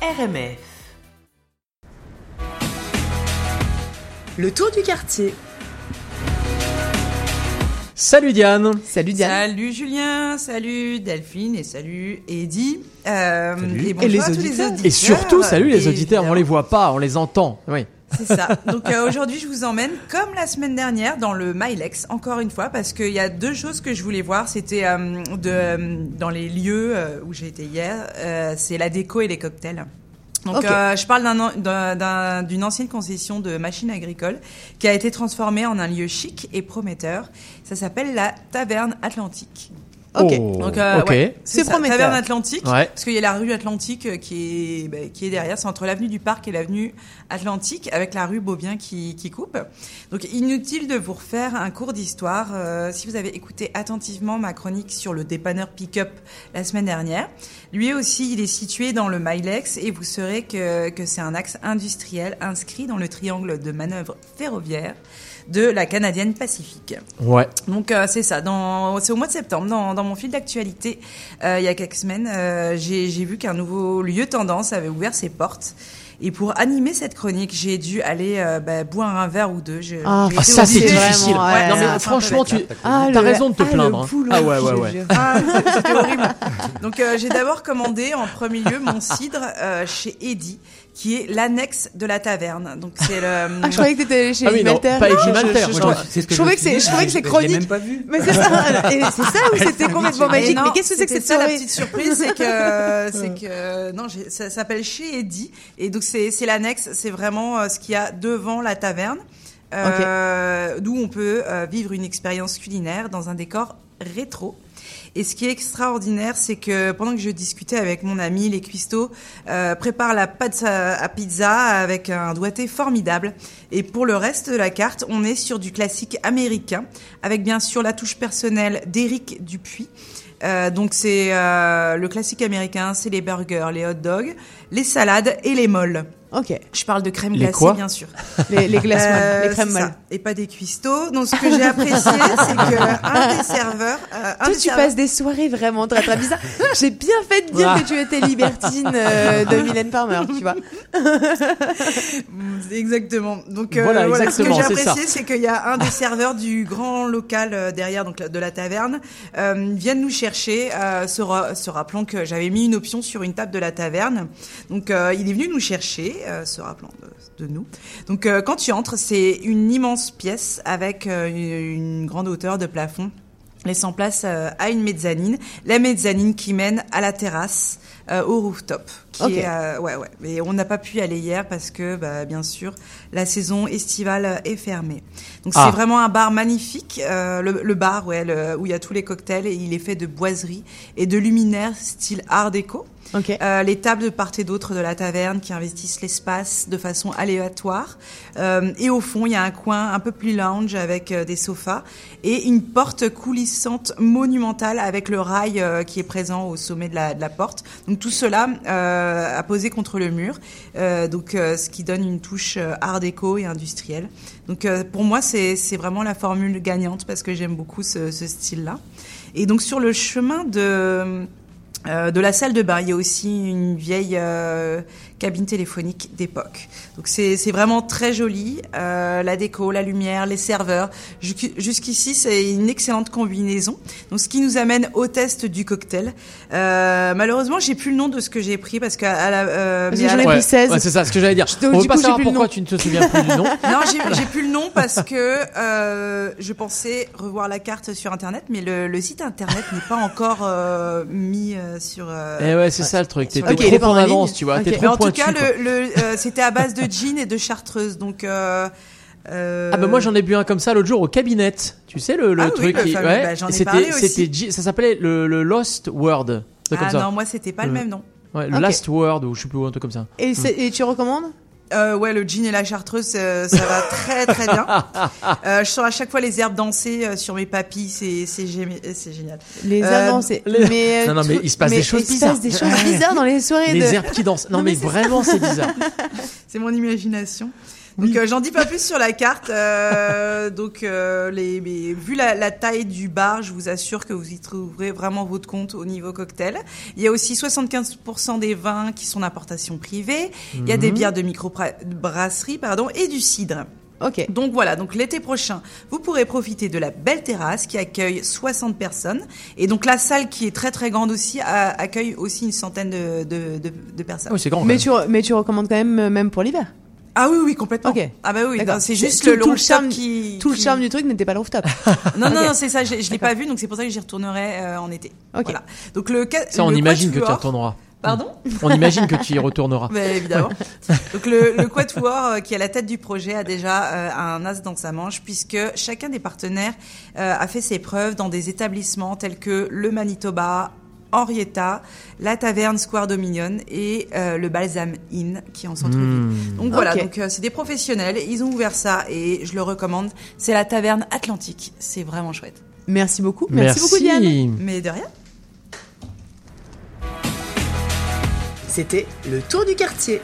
RMF. Le tour du quartier. Salut Diane Salut Diane. Salut Julien, salut Delphine et salut Eddy. Euh, Salut. Et, bonjour Et les à tous les auditeurs. Et surtout, salut les auditeurs, on les voit pas, on les entend. Oui. C'est ça. Donc euh, aujourd'hui, je vous emmène, comme la semaine dernière, dans le Milex, encore une fois, parce qu'il y a deux choses que je voulais voir. C'était euh, de euh, dans les lieux où j'ai été hier, c'est la déco et les cocktails. Donc euh, je parle d'une ancienne concession de machines agricoles qui a été transformée en un lieu chic et prometteur. Ça s'appelle la Taverne Atlantique. Ok. Oh, Donc, euh, ok. ouais, C'est prometteur. Taverne Atlantique. Ouais. Parce qu'il y a la rue Atlantique euh, qui est, bah, qui est derrière. C'est entre l'avenue du Parc et l'avenue Atlantique, avec la rue Beaubien qui, qui coupe. Donc, inutile de vous refaire un cours d'histoire. euh, si vous avez écouté attentivement ma chronique sur le dépanneur pick-up la semaine dernière, lui aussi, il est situé dans le Milex et vous saurez que, que c'est un axe industriel inscrit dans le triangle de manœuvre ferroviaire de la canadienne Pacifique. Ouais. Donc euh, c'est ça. Dans, c'est au mois de septembre, dans, dans mon fil d'actualité, euh, il y a quelques semaines, euh, j'ai, j'ai vu qu'un nouveau lieu tendance avait ouvert ses portes. Et pour animer cette chronique, j'ai dû aller euh, bah, boire un verre ou deux. Je- Ah, Ah, ça c'est vraiment, difficile. ouais, non mais franchement, tu Ah, le- raison de te ah, plaindre. hein. boulot, Ah ouais ouais ouais. Ah, c'était horrible. Donc euh, j'ai d'abord commandé en premier lieu mon cidre euh, chez Eddy, qui est l'annexe de la taverne. Donc c'est le. Ah, je croyais que t'étais chez Ah oui, non, pas Non, je- Malter, je- je- trouvais que c'est- je trouvais que c'est je l'ai chronique. même pas vu. Mais c'est ça, c'est ça ou c'était complètement Mais magique non, Mais qu'est-ce que c'est que cette ça la petite surprise, c'est que c'est que non, ça s'appelle chez Eddy et donc c'est l'annexe, c'est vraiment euh, ce qu'il y a devant la taverne, euh, d'où on peut euh, vivre une expérience culinaire dans un décor rétro. Et ce qui est extraordinaire, c'est que pendant que je discutais avec mon ami, les cuistots euh, préparent la pâte à à pizza avec un doigté formidable. Et pour le reste de la carte, on est sur du classique américain, avec bien sûr la touche personnelle d'Éric Dupuis. Euh, donc c'est euh, le classique américain, c'est les burgers, les hot dogs, les salades et les molles. Ok, Je parle de crème Les glacée, quoi bien sûr. les, les glaces molles, Euh, les crèmes molles. Et pas des cuistots. Donc ce que j'ai apprécié, c'est que un des serveurs, euh, un Toi, des tu serveurs- passes des soirées vraiment très très bizarres. J'ai bien fait de dire que tu étais libertine euh, de Mylène Farmer, tu vois. Exactement. Donc euh, Voilà, voilà, exactement, ce que j'ai apprécié, c'est qu'il y a un des serveurs du grand local euh, derrière, donc de la taverne, euh, viennent nous chercher, euh, se, ra- se rappelant que j'avais mis une option sur une table de la taverne. Donc euh, il est venu nous chercher, euh, se rappelant de, nous. Donc euh, quand tu entres, c'est une immense pièce avec euh, une, grande hauteur de plafond laissant place à une mezzanine, la mezzanine qui mène à la terrasse, au rooftop. Qui est, euh, ouais, ouais. Mais on n'a pas pu y aller hier parce que, bah, bien sûr, la saison estivale est fermée. Donc Ah. c'est vraiment un bar magnifique. euh, le, le bar, ouais, le- où il y a tous les cocktails et il est fait de boiseries et de luminaires style Art déco. Euh, les tables de part et d'autre de la taverne qui investissent l'espace de façon aléatoire. Euh, et au fond, il y a un coin un peu plus lounge avec euh, des sofas et une porte coulissante monumentale avec le rail qui est présent au sommet de la, de la porte. Donc tout cela euh, poser contre le mur, euh, donc euh, ce qui donne une touche euh, art déco et industrielle. Donc pour moi, c'est c'est vraiment la formule gagnante parce que j'aime beaucoup ce, ce style-là. Et donc sur le chemin de euh, de la salle de bain, il y a aussi une vieille euh, cabine téléphonique d'époque. Donc c'est c'est vraiment très joli, euh, la déco, la lumière, les serveurs. Jusqu'- Jusqu'ici, c'est une excellente combinaison. Donc ce qui nous amène au test du cocktail. Euh, malheureusement, j'ai plus le nom de ce que j'ai pris parce que à la, euh, Parce mais que j'en ai pris 16. Ouais, c'est ça ce que j'allais dire. Donc, On du pas coup, savoir pourquoi tu ne te souviens plus du nom. Non, j'ai j'ai plus le nom parce que euh, je pensais revoir la carte sur internet, mais le, le site internet n'est pas encore euh, mis euh, sur. euh, Eh ouais, c'est ça le truc. T'es Ok, il est trop en avance, tu vois. Ok. T'es Mais trop en tout pointu. cas, quoi. le, le, euh, c'était à base de gin et de chartreuse, donc. Euh, euh, Ah bah moi j'en ai bu un comme ça l'autre jour au cabinet. Tu sais le, le Ah oui, truc qui fameux, ouais, bah, c'était c'était ça s'appelait le, le Lost Word. C'est comme Ah ça. non, moi c'était pas le même nom. Ouais, le Ok. Last Word ou je sais plus un truc comme ça. Et, c'est- et tu recommandes? Euh, ouais, le gin et la chartreuse, euh, ça va très très bien. Euh, je sens à chaque fois les herbes danser euh, sur mes papilles, c'est c'est génial. Les Euh, herbes dansées. les- Mais, euh, Non, non, mais il se passe des choses Il se bizarres. passe des choses bizarres dans les soirées Les de. herbes qui dansent. Non, mais, vraiment c'est bizarre. C'est mon imagination. Donc euh, j'en dis pas plus sur la carte. euh, donc euh, les, mais vu la, la taille du bar, je vous assure que vous y trouverez vraiment votre compte au niveau cocktail. Il y a aussi 75% des vins qui sont d'importation privée. Il y a des bières de microbrasserie, pardon, et du cidre. Ok. Donc voilà, donc l'été prochain, vous pourrez profiter de la belle terrasse qui accueille 60 personnes. Et donc la salle qui est très très grande aussi a- accueille aussi une centaine de, de, de, de personnes. Oui, c'est grand. Mais tu, mais tu recommandes quand même, même pour l'hiver. Ah oui, oui, complètement. Ok. Ah bah oui, c'est juste Tout- le, tout le charme- qui... Tout le qui- charme du truc n'était pas le rooftop. Non, non, non, c'est ça, je, je l'ai pas vu, donc c'est pour ça que j'y retournerai euh, en été. Ok. Voilà. Donc le Ça, on le imagine que tu y retourneras. Pardon On imagine que tu y retourneras. Mais évidemment. Donc le, le Quatuor, euh, qui est à la tête du projet, a déjà euh, un as dans sa manche, puisque chacun des partenaires euh, a fait ses preuves dans des établissements tels que le Manitoba, Henrietta, la Taverne Square Dominion et euh, le Balsam Inn, qui est en centre-ville. Mmh. Donc voilà, donc euh, c'est des professionnels, ils ont ouvert ça et je le recommande. C'est la Taverne Atlantique, c'est vraiment chouette. Merci beaucoup. Merci, beaucoup, Diane. Mais de rien. C'était le tour du quartier.